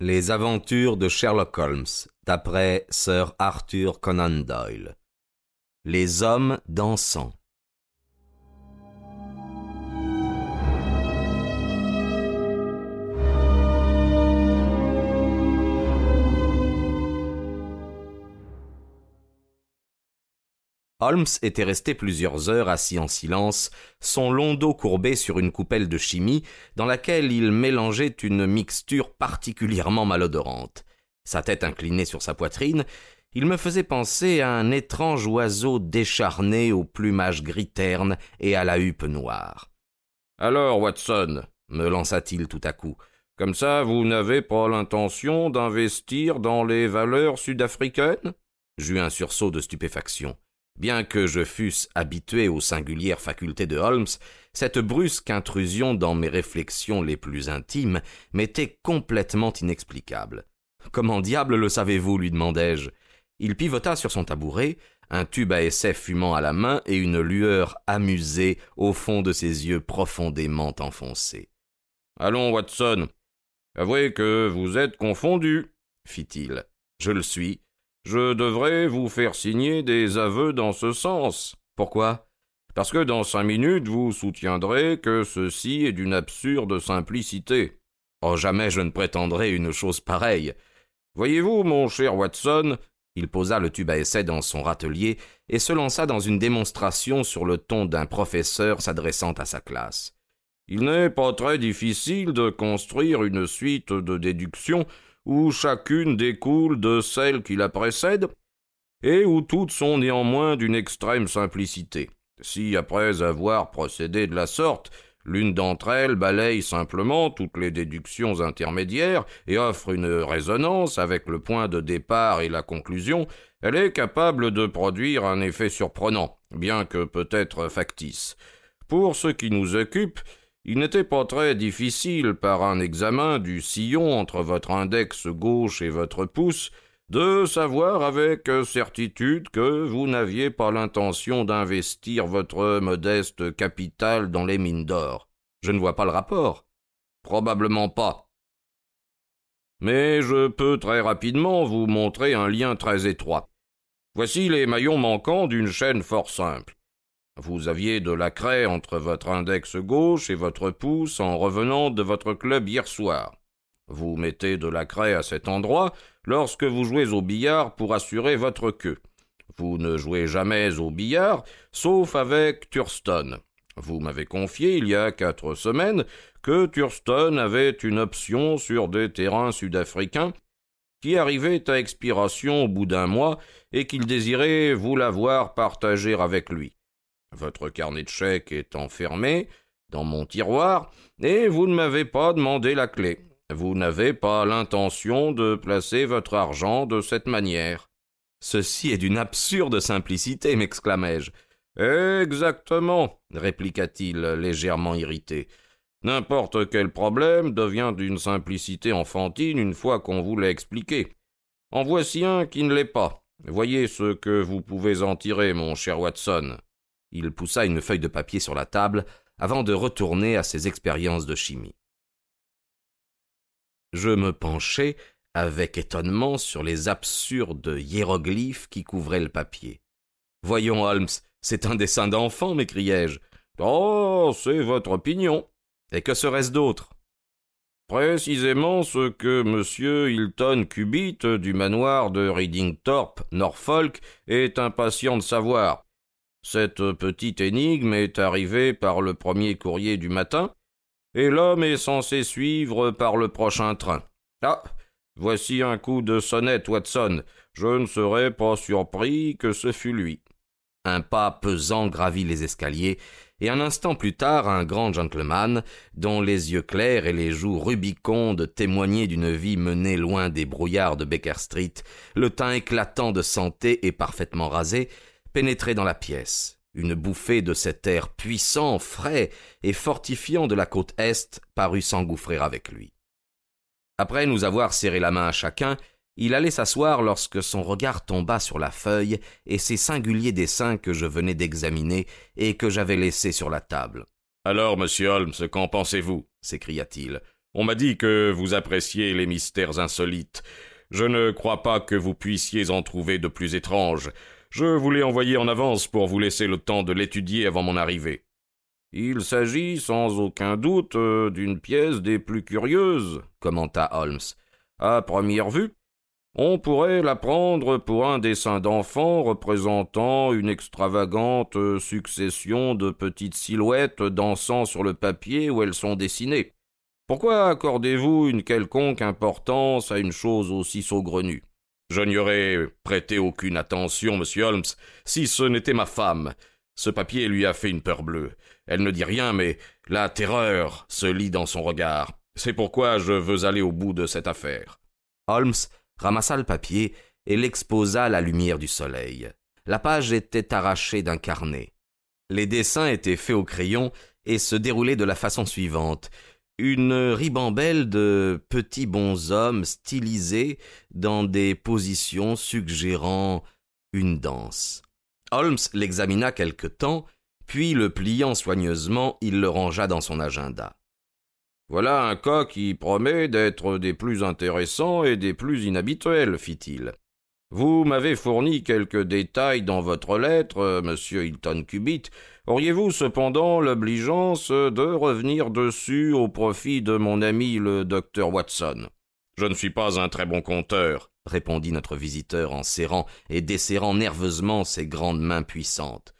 Les aventures de Sherlock Holmes, d'après Sir Arthur Conan Doyle. Les hommes dansants. Holmes était resté plusieurs heures assis en silence, son long dos courbé sur une coupelle de chimie, dans laquelle il mélangeait une mixture particulièrement malodorante. Sa tête inclinée sur sa poitrine, il me faisait penser à un étrange oiseau décharné au plumage gris terne et à la huppe noire. Alors, Watson, me lança-t-il tout à coup, comme ça vous n'avez pas l'intention d'investir dans les valeurs sud-africaines? J'eus un sursaut de stupéfaction. Bien que je fusse habitué aux singulières facultés de Holmes, cette brusque intrusion dans mes réflexions les plus intimes m'était complètement inexplicable. Comment diable le savez-vous lui demandai-je. Il pivota sur son tabouret, un tube à essai fumant à la main et une lueur amusée au fond de ses yeux profondément enfoncés. Allons, Watson. Avouez que vous êtes confondu, fit-il. Je le suis, je devrais vous faire signer des aveux dans ce sens. Pourquoi? Parce que dans cinq minutes vous soutiendrez que ceci est d'une absurde simplicité. Oh jamais je ne prétendrai une chose pareille. Voyez-vous, mon cher Watson, il posa le tube à essai dans son râtelier et se lança dans une démonstration sur le ton d'un professeur s'adressant à sa classe. Il n'est pas très difficile de construire une suite de déductions où chacune découle de celle qui la précède, et où toutes sont néanmoins d'une extrême simplicité. Si, après avoir procédé de la sorte, l'une d'entre elles balaye simplement toutes les déductions intermédiaires et offre une résonance avec le point de départ et la conclusion, elle est capable de produire un effet surprenant, bien que peut-être factice. Pour ce qui nous occupe, il n'était pas très difficile, par un examen du sillon entre votre index gauche et votre pouce, de savoir avec certitude que vous n'aviez pas l'intention d'investir votre modeste capital dans les mines d'or. Je ne vois pas le rapport. Probablement pas. Mais je peux très rapidement vous montrer un lien très étroit. Voici les maillons manquants d'une chaîne fort simple. Vous aviez de la craie entre votre index gauche et votre pouce en revenant de votre club hier soir. Vous mettez de la craie à cet endroit lorsque vous jouez au billard pour assurer votre queue. Vous ne jouez jamais au billard, sauf avec Thurston. Vous m'avez confié il y a quatre semaines que Thurston avait une option sur des terrains sud-africains qui arrivait à expiration au bout d'un mois et qu'il désirait vous l'avoir partagé avec lui. Votre carnet de chèques est enfermé dans mon tiroir, et vous ne m'avez pas demandé la clé. Vous n'avez pas l'intention de placer votre argent de cette manière. Ceci est d'une absurde simplicité, m'exclamai-je. Exactement, répliqua-t-il légèrement irrité. N'importe quel problème devient d'une simplicité enfantine une fois qu'on vous l'a expliqué. En voici un qui ne l'est pas. Voyez ce que vous pouvez en tirer, mon cher Watson. Il poussa une feuille de papier sur la table avant de retourner à ses expériences de chimie. Je me penchai avec étonnement sur les absurdes hiéroglyphes qui couvraient le papier. Voyons, Holmes, c'est un dessin d'enfant, m'écriai-je. Oh, c'est votre opinion. Et que serait-ce d'autre? Précisément ce que M. Hilton Cubitt du manoir de Readingthorpe, Norfolk, est impatient de savoir. Cette petite énigme est arrivée par le premier courrier du matin, et l'homme est censé suivre par le prochain train. Ah. Voici un coup de sonnette, Watson. Je ne serais pas surpris que ce fût lui. Un pas pesant gravit les escaliers, et un instant plus tard un grand gentleman, dont les yeux clairs et les joues rubicondes témoignaient d'une vie menée loin des brouillards de Baker Street, le teint éclatant de santé et parfaitement rasé, pénétrait dans la pièce. Une bouffée de cet air puissant, frais et fortifiant de la côte Est parut s'engouffrer avec lui. Après nous avoir serré la main à chacun, il allait s'asseoir lorsque son regard tomba sur la feuille et ces singuliers dessins que je venais d'examiner et que j'avais laissés sur la table. Alors, monsieur Holmes, qu'en pensez-vous? s'écria-t-il. On m'a dit que vous appréciez les mystères insolites. Je ne crois pas que vous puissiez en trouver de plus étranges. Je vous l'ai envoyé en avance pour vous laisser le temps de l'étudier avant mon arrivée. Il s'agit sans aucun doute euh, d'une pièce des plus curieuses, commenta Holmes. À première vue, on pourrait la prendre pour un dessin d'enfant représentant une extravagante succession de petites silhouettes dansant sur le papier où elles sont dessinées. Pourquoi accordez-vous une quelconque importance à une chose aussi saugrenue? Je n'y aurais prêté aucune attention, monsieur Holmes, si ce n'était ma femme. Ce papier lui a fait une peur bleue. Elle ne dit rien, mais la terreur se lit dans son regard. C'est pourquoi je veux aller au bout de cette affaire. Holmes ramassa le papier et l'exposa à la lumière du soleil. La page était arrachée d'un carnet. Les dessins étaient faits au crayon et se déroulaient de la façon suivante. Une ribambelle de petits bonshommes stylisés dans des positions suggérant une danse. Holmes l'examina quelque temps, puis le pliant soigneusement, il le rangea dans son agenda. Voilà un cas qui promet d'être des plus intéressants et des plus inhabituels, fit-il. Vous m'avez fourni quelques détails dans votre lettre, monsieur Hilton Cubitt. Auriez-vous cependant l'obligeance de revenir dessus au profit de mon ami le docteur Watson? Je ne suis pas un très bon conteur, répondit notre visiteur en serrant et desserrant nerveusement ses grandes mains puissantes.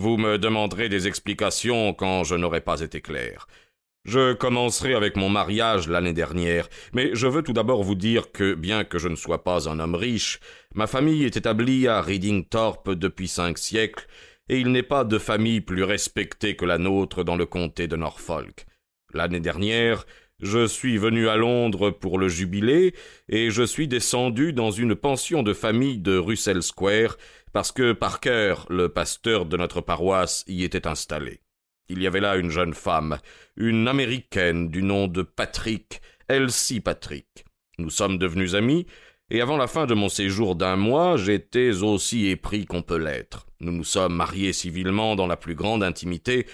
Vous me demanderez des explications quand je n'aurai pas été clair. Je commencerai avec mon mariage l'année dernière, mais je veux tout d'abord vous dire que, bien que je ne sois pas un homme riche, ma famille est établie à Reading Thorpe depuis cinq siècles, et il n'est pas de famille plus respectée que la nôtre dans le comté de Norfolk. L'année dernière, je suis venu à Londres pour le jubilé, et je suis descendu dans une pension de famille de Russell Square, parce que Parker, le pasteur de notre paroisse, y était installé. Il y avait là une jeune femme, une américaine du nom de Patrick, Elsie Patrick. Nous sommes devenus amis, et avant la fin de mon séjour d'un mois, j'étais aussi épris qu'on peut l'être. Nous nous sommes mariés civilement dans la plus grande intimité,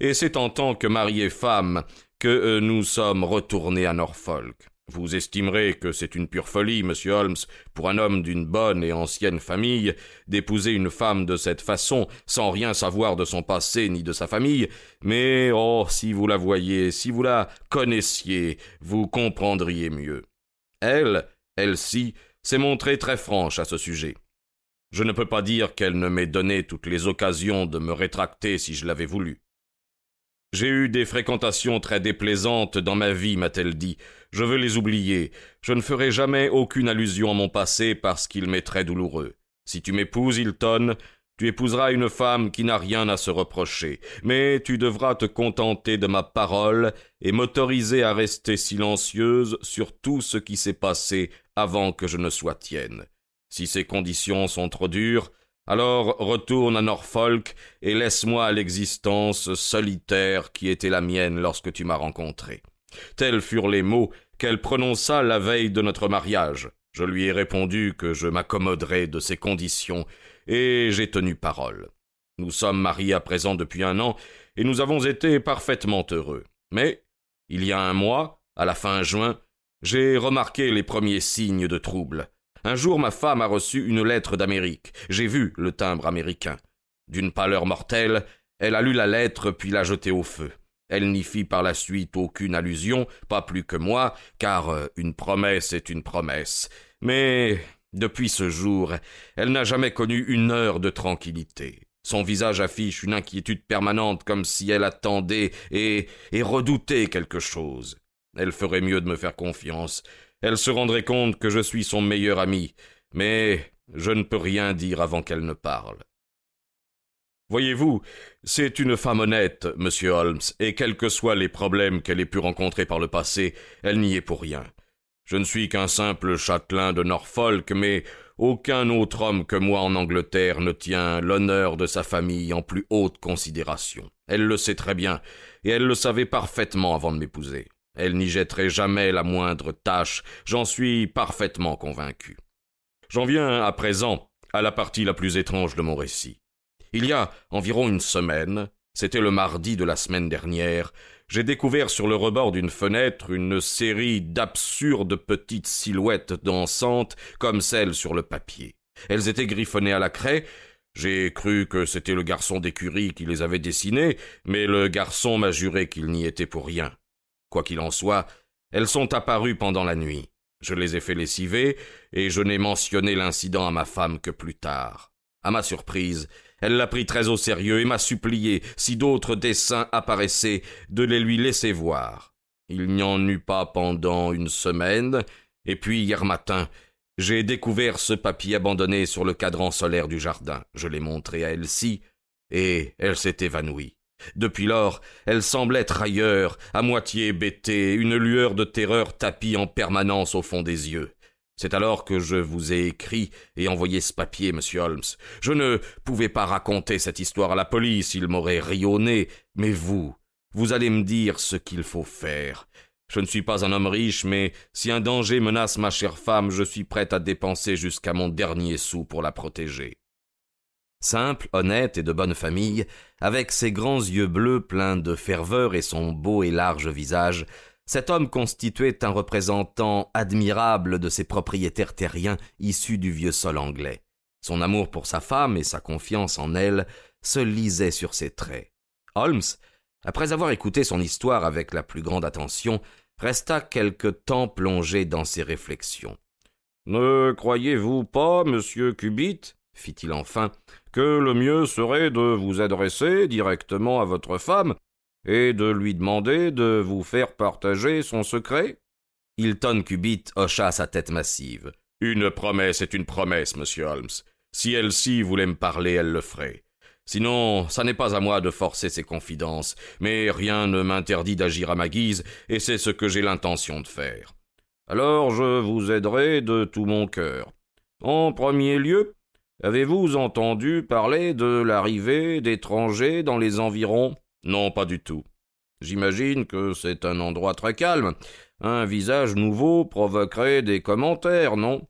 et c'est en tant que mari et femme que euh, nous sommes retournés à Norfolk. Vous estimerez que c'est une pure folie, monsieur Holmes, pour un homme d'une bonne et ancienne famille, d'épouser une femme de cette façon, sans rien savoir de son passé ni de sa famille, mais oh, si vous la voyiez, si vous la connaissiez, vous comprendriez mieux. Elle, elle-ci, s'est montrée très franche à ce sujet. Je ne peux pas dire qu'elle ne m'ait donné toutes les occasions de me rétracter si je l'avais voulu. J'ai eu des fréquentations très déplaisantes dans ma vie, m'a-t-elle dit. Je veux les oublier. Je ne ferai jamais aucune allusion à mon passé parce qu'il m'est très douloureux. Si tu m'épouses, Hilton, tu épouseras une femme qui n'a rien à se reprocher, mais tu devras te contenter de ma parole et m'autoriser à rester silencieuse sur tout ce qui s'est passé avant que je ne sois tienne. Si ces conditions sont trop dures, alors retourne à Norfolk et laisse-moi l'existence solitaire qui était la mienne lorsque tu m'as rencontré. Tels furent les mots qu'elle prononça la veille de notre mariage. Je lui ai répondu que je m'accommoderais de ces conditions, et j'ai tenu parole. Nous sommes mariés à présent depuis un an, et nous avons été parfaitement heureux. Mais, il y a un mois, à la fin juin, j'ai remarqué les premiers signes de trouble. Un jour, ma femme a reçu une lettre d'Amérique. J'ai vu le timbre américain. D'une pâleur mortelle, elle a lu la lettre puis l'a jetée au feu. Elle n'y fit par la suite aucune allusion, pas plus que moi, car euh, une promesse est une promesse. Mais depuis ce jour, elle n'a jamais connu une heure de tranquillité. Son visage affiche une inquiétude permanente comme si elle attendait et, et redoutait quelque chose. Elle ferait mieux de me faire confiance elle se rendrait compte que je suis son meilleur ami, mais je ne peux rien dire avant qu'elle ne parle. Voyez-vous, c'est une femme honnête, monsieur Holmes, et quels que soient les problèmes qu'elle ait pu rencontrer par le passé, elle n'y est pour rien. Je ne suis qu'un simple châtelain de Norfolk, mais aucun autre homme que moi en Angleterre ne tient l'honneur de sa famille en plus haute considération. Elle le sait très bien, et elle le savait parfaitement avant de m'épouser. Elle n'y jetterait jamais la moindre tâche, j'en suis parfaitement convaincu. J'en viens à présent à la partie la plus étrange de mon récit. Il y a environ une semaine, c'était le mardi de la semaine dernière, j'ai découvert sur le rebord d'une fenêtre une série d'absurdes petites silhouettes dansantes comme celles sur le papier. Elles étaient griffonnées à la craie. J'ai cru que c'était le garçon d'écurie qui les avait dessinées, mais le garçon m'a juré qu'il n'y était pour rien. Quoi qu'il en soit, elles sont apparues pendant la nuit. Je les ai fait lessiver, et je n'ai mentionné l'incident à ma femme que plus tard. À ma surprise, elle l'a pris très au sérieux et m'a supplié, si d'autres dessins apparaissaient, de les lui laisser voir. Il n'y en eut pas pendant une semaine, et puis hier matin, j'ai découvert ce papier abandonné sur le cadran solaire du jardin. Je l'ai montré à Elsie, et elle s'est évanouie. Depuis lors, elle semble être ailleurs, à moitié hébétée, une lueur de terreur tapie en permanence au fond des yeux. C'est alors que je vous ai écrit et envoyé ce papier, monsieur Holmes. Je ne pouvais pas raconter cette histoire à la police, il m'aurait rionné, mais vous, vous allez me dire ce qu'il faut faire. Je ne suis pas un homme riche, mais si un danger menace ma chère femme, je suis prêt à dépenser jusqu'à mon dernier sou pour la protéger. Simple, honnête et de bonne famille, avec ses grands yeux bleus pleins de ferveur et son beau et large visage, cet homme constituait un représentant admirable de ces propriétaires terriens issus du vieux sol anglais. Son amour pour sa femme et sa confiance en elle se lisaient sur ses traits. Holmes, après avoir écouté son histoire avec la plus grande attention, resta quelque temps plongé dans ses réflexions. Ne croyez-vous pas, monsieur Cubitt, fit-il enfin, que le mieux serait de vous adresser directement à votre femme et de lui demander de vous faire partager son secret? Hilton Cubitt hocha sa tête massive. Une promesse est une promesse, monsieur Holmes. Si Elsie voulait me parler, elle le ferait. Sinon, ça n'est pas à moi de forcer ses confidences, mais rien ne m'interdit d'agir à ma guise, et c'est ce que j'ai l'intention de faire. Alors je vous aiderai de tout mon cœur. En premier lieu, avez-vous entendu parler de l'arrivée d'étrangers dans les environs? Non, pas du tout. J'imagine que c'est un endroit très calme. Un visage nouveau provoquerait des commentaires, non?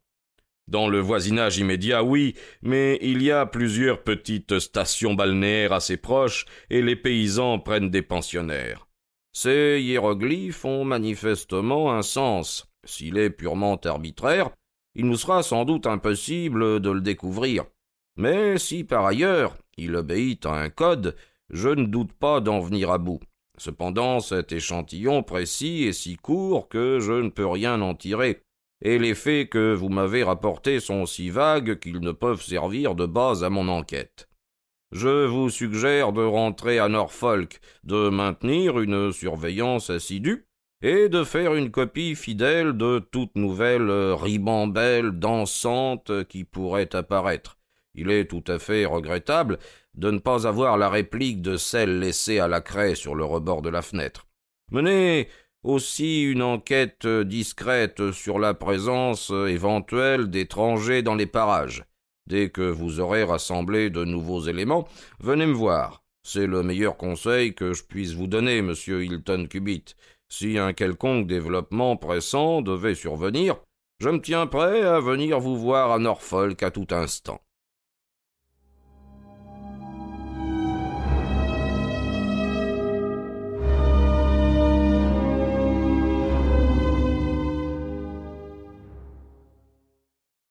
Dans le voisinage immédiat, oui, mais il y a plusieurs petites stations balnéaires assez proches, et les paysans prennent des pensionnaires. Ces hiéroglyphes ont manifestement un sens. S'il est purement arbitraire, il nous sera sans doute impossible de le découvrir. Mais si par ailleurs il obéit à un code, je ne doute pas d'en venir à bout. Cependant, cet échantillon précis est si court que je ne peux rien en tirer, et les faits que vous m'avez rapportés sont si vagues qu'ils ne peuvent servir de base à mon enquête. Je vous suggère de rentrer à Norfolk, de maintenir une surveillance assidue, et de faire une copie fidèle de toute nouvelle ribambelle dansante qui pourrait apparaître. Il est tout à fait regrettable de ne pas avoir la réplique de celle laissée à la craie sur le rebord de la fenêtre. Menez aussi une enquête discrète sur la présence éventuelle d'étrangers dans les parages. Dès que vous aurez rassemblé de nouveaux éléments, venez me voir. C'est le meilleur conseil que je puisse vous donner, monsieur Hilton Cubitt. Si un quelconque développement pressant devait survenir, je me tiens prêt à venir vous voir à Norfolk à tout instant.